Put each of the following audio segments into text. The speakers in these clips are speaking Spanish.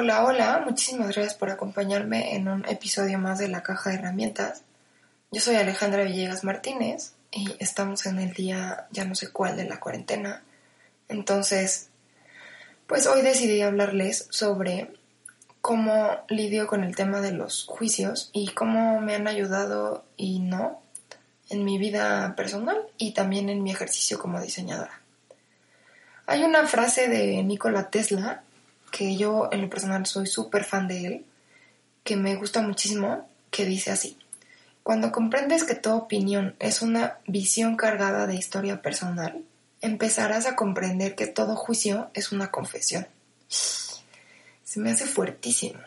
Hola, hola, muchísimas gracias por acompañarme en un episodio más de la caja de herramientas. Yo soy Alejandra Villegas Martínez y estamos en el día ya no sé cuál de la cuarentena. Entonces, pues hoy decidí hablarles sobre cómo lidio con el tema de los juicios y cómo me han ayudado y no en mi vida personal y también en mi ejercicio como diseñadora. Hay una frase de Nikola Tesla que yo en lo personal soy súper fan de él, que me gusta muchísimo, que dice así. Cuando comprendes que tu opinión es una visión cargada de historia personal, empezarás a comprender que todo juicio es una confesión. Se me hace fuertísimo.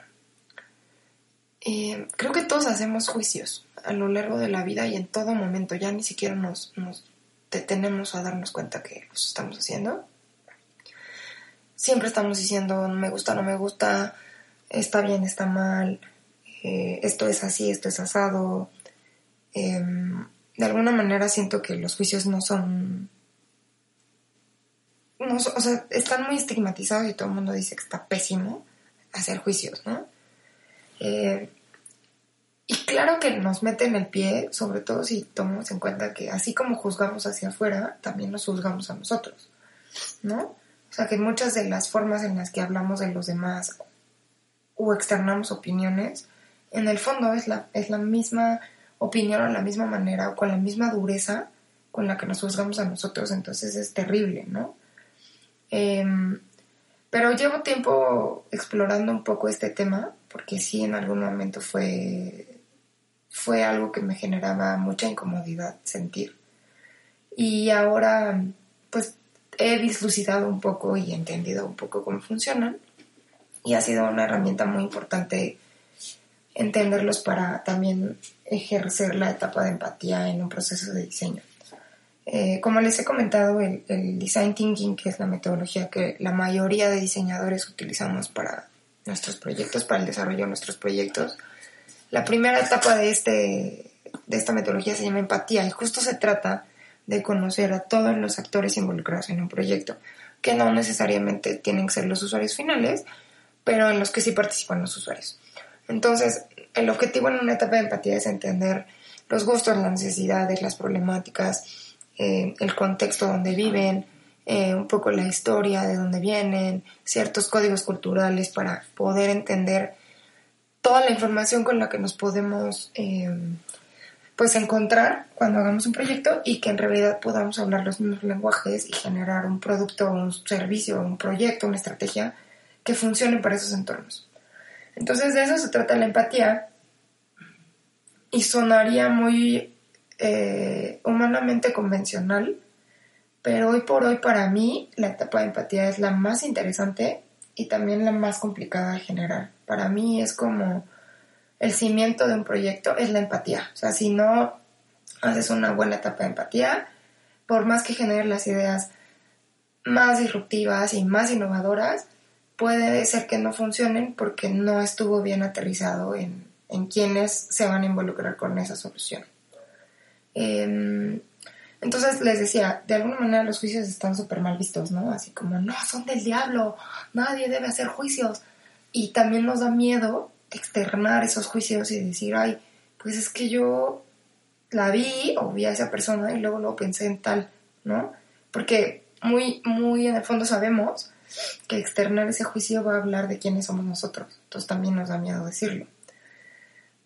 Eh, creo que todos hacemos juicios a lo largo de la vida y en todo momento. Ya ni siquiera nos, nos detenemos a darnos cuenta que los estamos haciendo siempre estamos diciendo me gusta, no me gusta, está bien, está mal, eh, esto es así, esto es asado. Em, de alguna manera siento que los juicios no son, no, o sea, están muy estigmatizados y todo el mundo dice que está pésimo hacer juicios, ¿no? Eh, y claro que nos meten el pie, sobre todo si tomamos en cuenta que así como juzgamos hacia afuera, también nos juzgamos a nosotros, ¿no? O sea que muchas de las formas en las que hablamos de los demás o externamos opiniones, en el fondo es la, es la misma opinión o la misma manera o con la misma dureza con la que nos juzgamos a nosotros, entonces es terrible, ¿no? Em, pero llevo tiempo explorando un poco este tema, porque sí en algún momento fue, fue algo que me generaba mucha incomodidad sentir. Y ahora, pues he dislucidado un poco y entendido un poco cómo funcionan y ha sido una herramienta muy importante entenderlos para también ejercer la etapa de empatía en un proceso de diseño. Eh, como les he comentado, el, el, design thinking, que es la metodología que la mayoría de diseñadores utilizamos para nuestros proyectos, para el desarrollo de nuestros proyectos, la primera etapa de, este, de esta metodología se llama empatía y justo se trata de conocer a todos los actores involucrados en un proyecto, que no necesariamente tienen que ser los usuarios finales, pero en los que sí participan los usuarios. Entonces, el objetivo en una etapa de empatía es entender los gustos, las necesidades, las problemáticas, eh, el contexto donde viven, eh, un poco la historia de dónde vienen, ciertos códigos culturales para poder entender toda la información con la que nos podemos eh, pues encontrar cuando hagamos un proyecto y que en realidad podamos hablar los mismos lenguajes y generar un producto, un servicio, un proyecto, una estrategia que funcione para esos entornos. Entonces de eso se trata la empatía y sonaría muy eh, humanamente convencional, pero hoy por hoy para mí la etapa de empatía es la más interesante y también la más complicada de generar. Para mí es como el cimiento de un proyecto es la empatía. O sea, si no haces una buena etapa de empatía, por más que genere las ideas más disruptivas y más innovadoras, puede ser que no funcionen porque no estuvo bien aterrizado en, en quienes se van a involucrar con esa solución. Em, entonces les decía, de alguna manera los juicios están súper mal vistos, ¿no? Así como, no, son del diablo, nadie debe hacer juicios. Y también nos da miedo externar esos juicios y decir, ay, pues es que yo la vi o vi a esa persona y luego lo pensé en tal, ¿no? Porque muy, muy en el fondo sabemos que externar ese juicio va a hablar de quiénes somos nosotros, entonces también nos da miedo decirlo.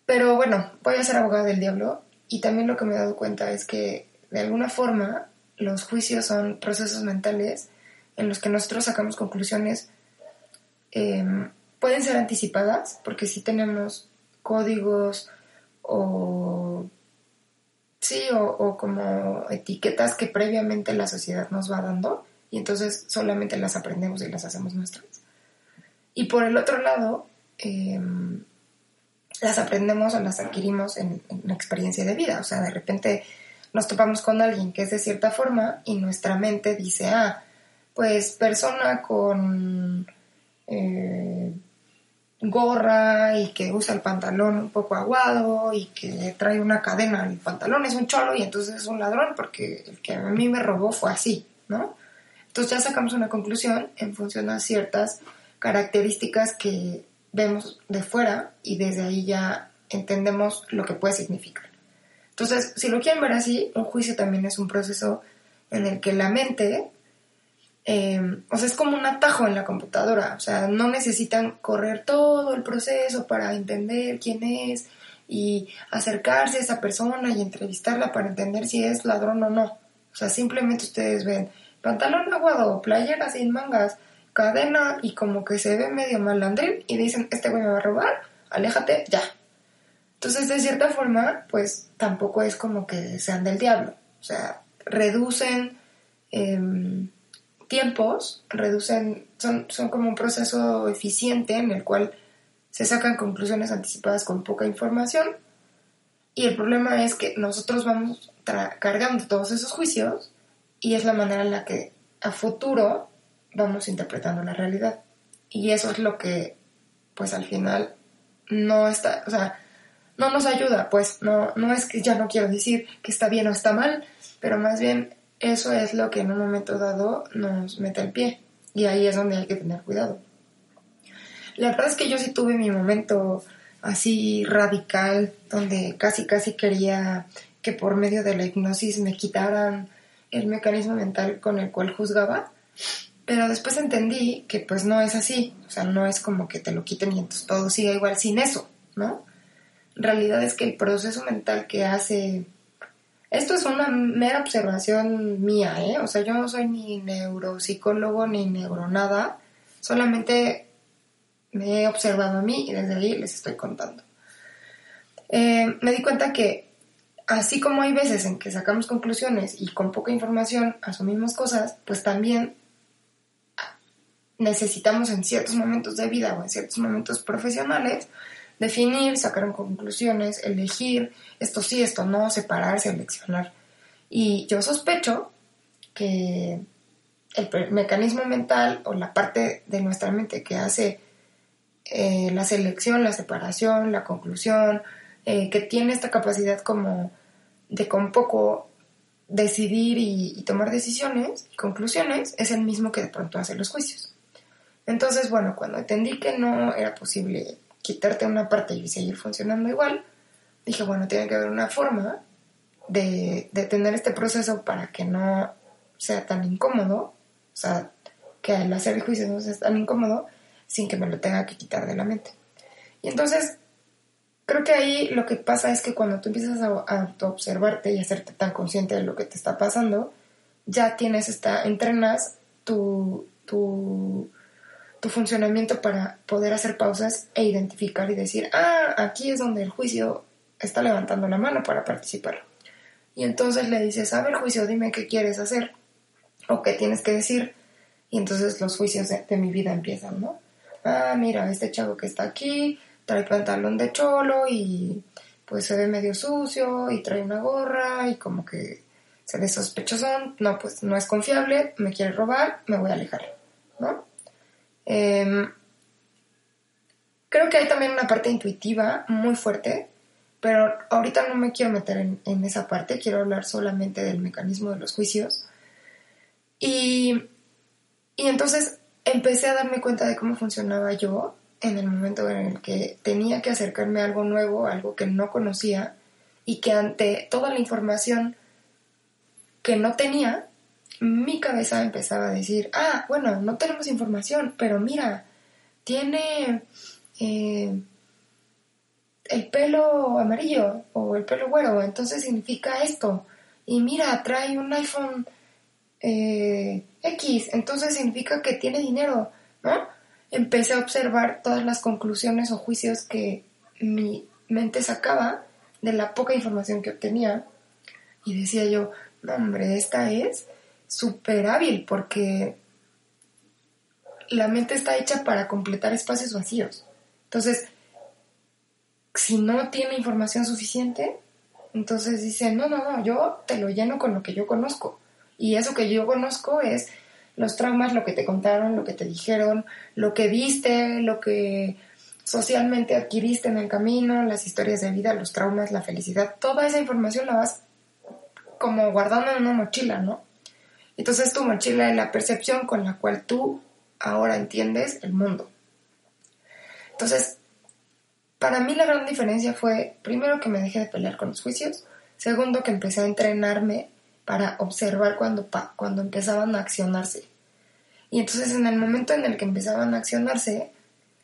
Pero bueno, voy a ser abogada del diablo y también lo que me he dado cuenta es que de alguna forma los juicios son procesos mentales en los que nosotros sacamos conclusiones eh, pueden ser anticipadas porque si tenemos códigos o sí o, como etiquetas que previamente la sociedad nos va dando y entonces solamente las aprendemos y las hacemos nuestras Y por el otro lado, em, las aprendemos o las adquirimos en, en experiencia de vida. O sea, de repente nos topamos con alguien que es de cierta forma y nuestra mente dice, ah, pues persona con eh, gorra y que usa el pantalón un poco aguado y que trae una cadena al pantalón es un cholo y entonces es un ladrón porque el que a mí me robó fue así, ¿no? Entonces ya sacamos una conclusión en función a ciertas características que vemos de fuera y desde ahí ya entendemos lo que puede significar. Entonces, si lo quieren ver así, un juicio también es un proceso en el que la mente, eh, o sea, es como un atajo en la computadora, o sea, no necesitan correr todo el proceso para entender quién es y acercarse a esa persona y entrevistarla para entender si es ladrón o no. O sea, simplemente ustedes ven pantalón aguado, playera sin mangas, cadena y como que se ve medio malandrín y dicen, este güey me va a robar, aléjate ya, entonces, de cierta forma, pues tampoco es como que sean del diablo. O sea, reducen em, tiempos, reducen, son, son como un proceso eficiente en el cual se sacan conclusiones anticipadas con poca información. Y el problema es que nosotros vamos cargando todos esos juicios y es la manera en la que a futuro vamos interpretando la realidad. Y eso es lo que, pues al final, no está, o sea, no nos ayuda, pues no, no es que ya no quiero decir que está bien o está mal, pero más bien eso es lo que en un momento dado nos mete el pie y ahí es donde hay que tener cuidado. La verdad es que yo sí tuve mi momento así radical donde casi casi quería que por medio de la hipnosis me quitaran el mecanismo mental con el cual juzgaba, pero después entendí que pues no es así, o sea, no es como que te lo quiten y entonces todo siga igual sin eso, ¿no? realidad es que el proceso mental que hace... Esto es una mera observación mía, ¿eh? O sea, yo no soy ni neuropsicólogo ni neuronada, solamente me he observado a mí y desde ahí les estoy contando. Eh, me di cuenta que así como hay veces en que sacamos conclusiones y con poca información asumimos cosas, pues también necesitamos en ciertos momentos de vida o en ciertos momentos profesionales definir, sacar conclusiones, elegir esto sí, esto no, separar, seleccionar. Y yo sospecho que el mecanismo mental o la parte de nuestra mente que hace eh, la selección, la separación, la conclusión, eh, que tiene esta capacidad como de con poco decidir y, y, tomar decisiones y conclusiones, es el mismo que de pronto hace los juicios. Entonces, bueno, cuando entendí que no era posible quitarte una parte y seguir funcionando igual, dije, bueno, tiene que haber una forma de, de tener este proceso para que no sea tan incómodo, o sea, que al hacer el juicio no sea tan incómodo sin que me lo tenga que quitar de la mente. Y entonces, creo que ahí lo que pasa es que cuando tú empiezas a, a observarte y hacerte tan consciente de lo que te está pasando, ya tienes esta, entrenas tu, tu tu funcionamiento para poder hacer pausas e identificar y decir, ah, aquí es donde el juicio está levantando la mano para participar. Y entonces le dices, a ver, juicio, dime qué quieres hacer o qué tienes que decir. Y entonces los juicios de, mi vida empiezan, ¿no? Ah, mira, este chavo que está aquí trae pantalón de cholo y pues se ve medio sucio y trae una gorra y como que se ve sospechoso. No, pues no es confiable, me quiere robar, me voy a alejar, ¿no? Em, creo que hay también una parte intuitiva muy fuerte, pero ahorita no me quiero meter en, esa parte, quiero hablar solamente del mecanismo de los juicios. Y, y entonces empecé a darme cuenta de cómo funcionaba yo en el momento en el que tenía que acercarme a algo nuevo, algo que no conocía, y que ante toda la información que no tenía, mi cabeza empezaba a decir, ah, bueno, no tenemos información, pero mira, tiene eh, el pelo amarillo o el pelo güero, entonces significa esto. Y mira, trae un iPhone eh, X, entonces significa que tiene dinero, ¿no? Empecé a observar todas las conclusiones o juicios que mi mente sacaba de la poca información que obtenía y decía yo, no hombre, esta es súper hábil porque la mente está hecha para completar espacios vacíos. Entonces, si no tiene información suficiente, entonces dice, no, no, no, yo te lo lleno con lo que yo conozco. Y eso que yo conozco es los traumas, lo que te contaron, lo que te dijeron, lo que viste, lo que socialmente adquiriste en el camino, las historias de vida, los traumas, la felicidad, toda esa información la vas como guardando en una mochila, ¿no? Entonces tu mochila es la percepción con la cual tú ahora entiendes el mundo. Entonces, para mí la gran diferencia fue, primero, que me dejé de pelear con los juicios, segundo, que empecé a entrenarme para observar cuando, cuando empezaban a accionarse. Y entonces en el momento en el que empezaban a accionarse,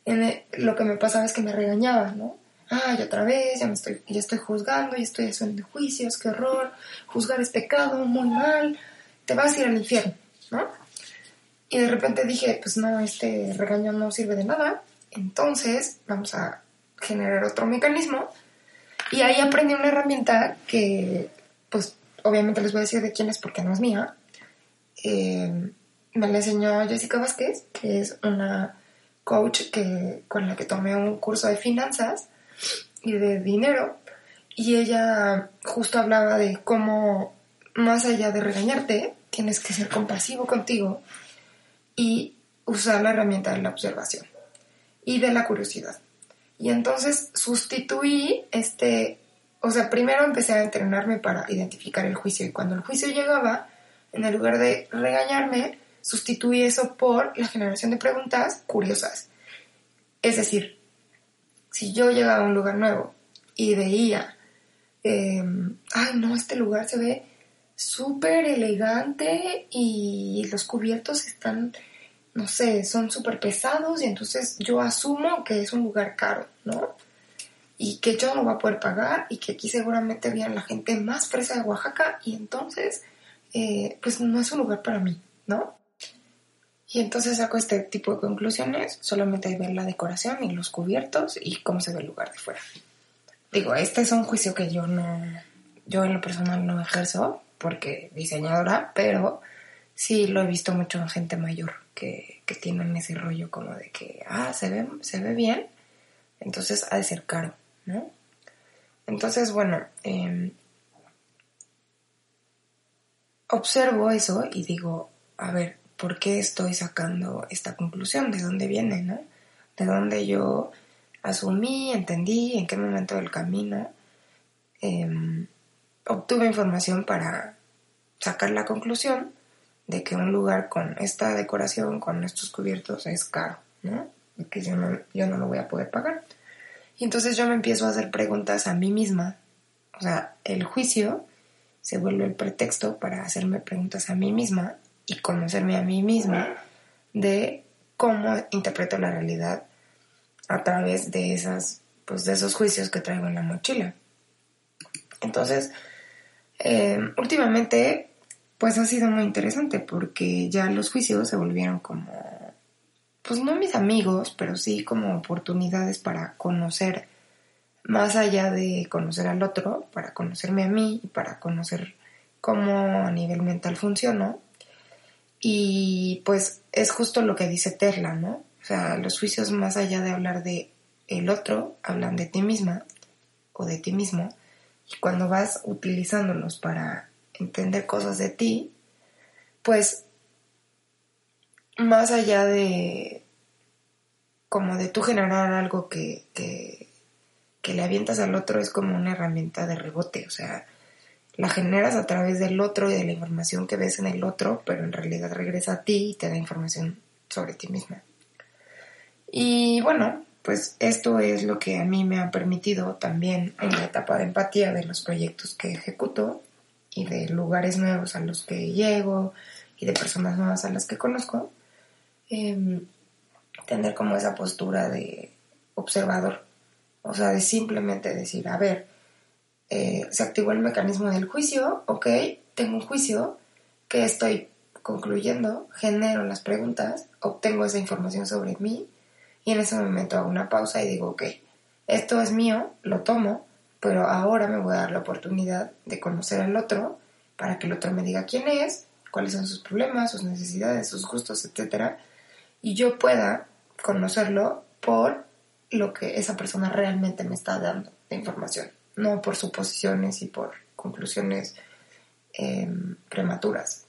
lo que me pasaba es que me regañaba, ¿no? Ay, otra vez, ya me estoy, ya estoy juzgando, ya estoy haciendo juicios, qué horror, juzgar es pecado, muy mal, te vas a ir al infierno, ¿no? Y de repente dije, pues no, este regaño no sirve de nada, entonces vamos a generar otro mecanismo. Y ahí aprendí una herramienta que, pues, obviamente les voy a decir de quién es porque no es mía. Eh, me la enseñó Jessica Vázquez, que es una coach que, con la que tomé un curso de finanzas y de dinero. Y ella justo hablaba de cómo, más allá de regañarte, tienes que ser compasivo contigo y usar la herramienta de la observación y de la curiosidad. Y entonces sustituí este, o sea, primero empecé a entrenarme para identificar el juicio y cuando el juicio llegaba, en el lugar de regañarme, sustituí eso por la generación de preguntas curiosas. Es decir, si yo llegaba a un lugar nuevo y veía, em, ay no, este lugar se ve súper elegante y los cubiertos están no sé, son súper pesados y entonces yo asumo que es un lugar caro, ¿no? Y que yo no voy a poder pagar y que aquí seguramente viene la gente más fresa de Oaxaca y entonces, eh, pues no es un lugar para mí, ¿no? Y entonces saco este tipo de conclusiones, solamente hay ver la decoración y los cubiertos y cómo se ve el lugar de fuera. Digo, este es un juicio que yo no, yo en lo personal no ejerzo porque diseñadora, pero sí lo he visto mucho en gente mayor que, tienen ese rollo como de que, ah, se ve, se ve bien, entonces ha de ser caro, ¿no? Entonces, bueno, em, observo eso y digo, a ver, ¿por qué estoy sacando esta conclusión? ¿De dónde viene, no? ¿De dónde yo asumí, entendí, en qué momento del camino em, obtuve información para sacar la conclusión de que un lugar con esta decoración, con estos cubiertos, es caro, ¿no? Que yo no, yo no lo voy a poder pagar. Y entonces yo me empiezo a hacer preguntas a mí misma. O sea, el juicio se vuelve el pretexto para hacerme preguntas a mí misma y conocerme a mí misma de cómo interpreto la realidad a través de esas pues de esos juicios que traigo en la mochila. Entonces, eh, últimamente pues ha sido muy interesante porque ya los juicios se volvieron como, pues no mis amigos, pero sí como oportunidades para conocer más allá de conocer al otro, para conocerme a mí y para conocer cómo a nivel mental funciono. Y pues es justo lo que dice Tesla, ¿no? O sea, los juicios más allá de hablar de el otro, hablan de ti misma o de ti mismo. Y cuando vas utilizándolos para entender cosas de ti, pues más allá de como de tú generar algo que, que, que, le avientas al otro es como una herramienta de rebote, o sea, la generas a través del otro y de la información que ves en el otro, pero en realidad regresa a ti y te da información sobre ti misma. Y bueno, pues esto es lo que a mí me ha permitido también en la etapa de empatía de los proyectos que ejecuto y de lugares nuevos a los que llego y de personas nuevas a las que conozco, em, tener como esa postura de observador, o sea, de simplemente decir, a ver, eh, se activó el mecanismo del juicio, ok, tengo un juicio que estoy concluyendo, genero las preguntas, obtengo esa información sobre mí y en ese momento hago una pausa y digo, ok, esto es mío, lo tomo, pero ahora me voy a dar la oportunidad de conocer al otro para que el otro me diga quién es, cuáles son sus problemas, sus necesidades, sus gustos, etc. y yo pueda conocerlo por lo que esa persona realmente me está dando de información, no por suposiciones y por conclusiones em, prematuras.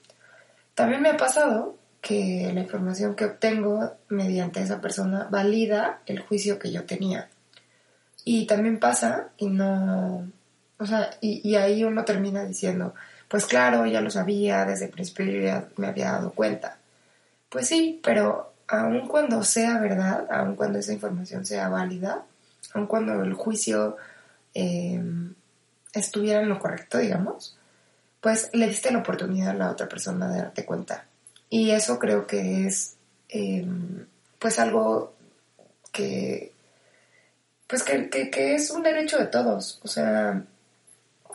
También me ha pasado que la información que obtengo mediante esa persona valida el juicio que yo tenía. Y también pasa y no, o sea, y, ahí uno termina diciendo, pues claro, ya lo sabía, desde el principio ya me había dado cuenta. Pues sí, pero aun cuando sea verdad, aun cuando esa información sea válida, aun cuando el juicio em, estuviera en lo correcto, digamos, pues le diste la oportunidad a la otra persona de darte cuenta. Y eso creo que es em, pues algo que pues que, que, es un derecho de todos. O sea,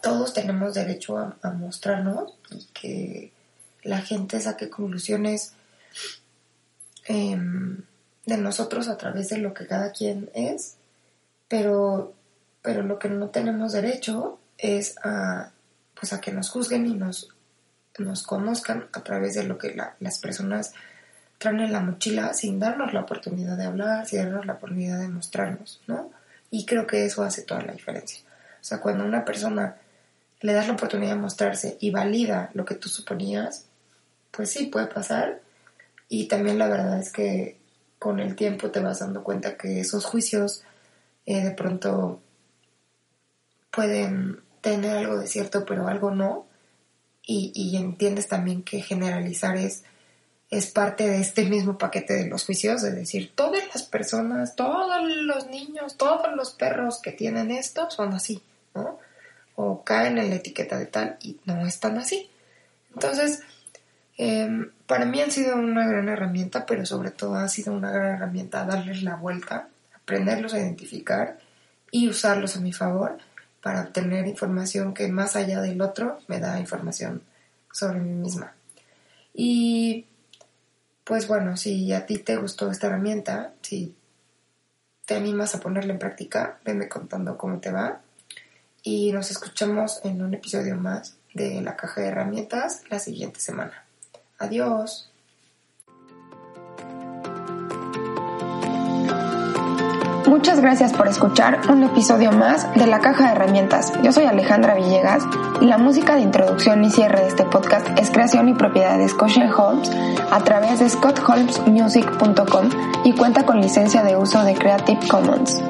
todos tenemos derecho a mostrarnos y que la gente saque conclusiones Em, de nosotros a través de lo que cada quien es, pero, pero lo que no tenemos derecho es a, pues a que nos juzguen y nos, nos conozcan a través de lo que las personas traen en la mochila sin darnos la oportunidad de hablar, sin darnos la oportunidad de mostrarnos, ¿no? Y creo que eso hace toda la diferencia. O sea, cuando una persona le das la oportunidad de mostrarse y valida lo que tú suponías, pues sí, puede pasar, y también la verdad es que con el tiempo te vas dando cuenta que esos juicios eh, de pronto pueden tener algo de cierto, pero algo no. Y, entiendes también que generalizar es, es parte de este mismo paquete de los juicios, es decir, todas las personas, todos los niños, todos los perros que tienen esto son así, ¿no? O caen en la etiqueta de tal y no están así. Entonces, Em, para mí han sido una gran herramienta, pero sobre todo ha sido una gran herramienta darles la vuelta, aprenderlos a identificar y usarlos a mi favor para obtener información que más allá del otro me da información sobre mí misma. Y pues bueno, si a ti te gustó esta herramienta, si te animas a ponerla en práctica, venme contando cómo te va. Y nos escuchamos en un episodio más de la caja de herramientas la siguiente semana. Adiós. Muchas gracias por escuchar un episodio más de La Caja de Herramientas. Yo soy Alejandra Villegas y la música de introducción y cierre de este podcast es creación y propiedad de Scotia Holmes a través de scottholmesmusic.com y cuenta con licencia de uso de Creative Commons.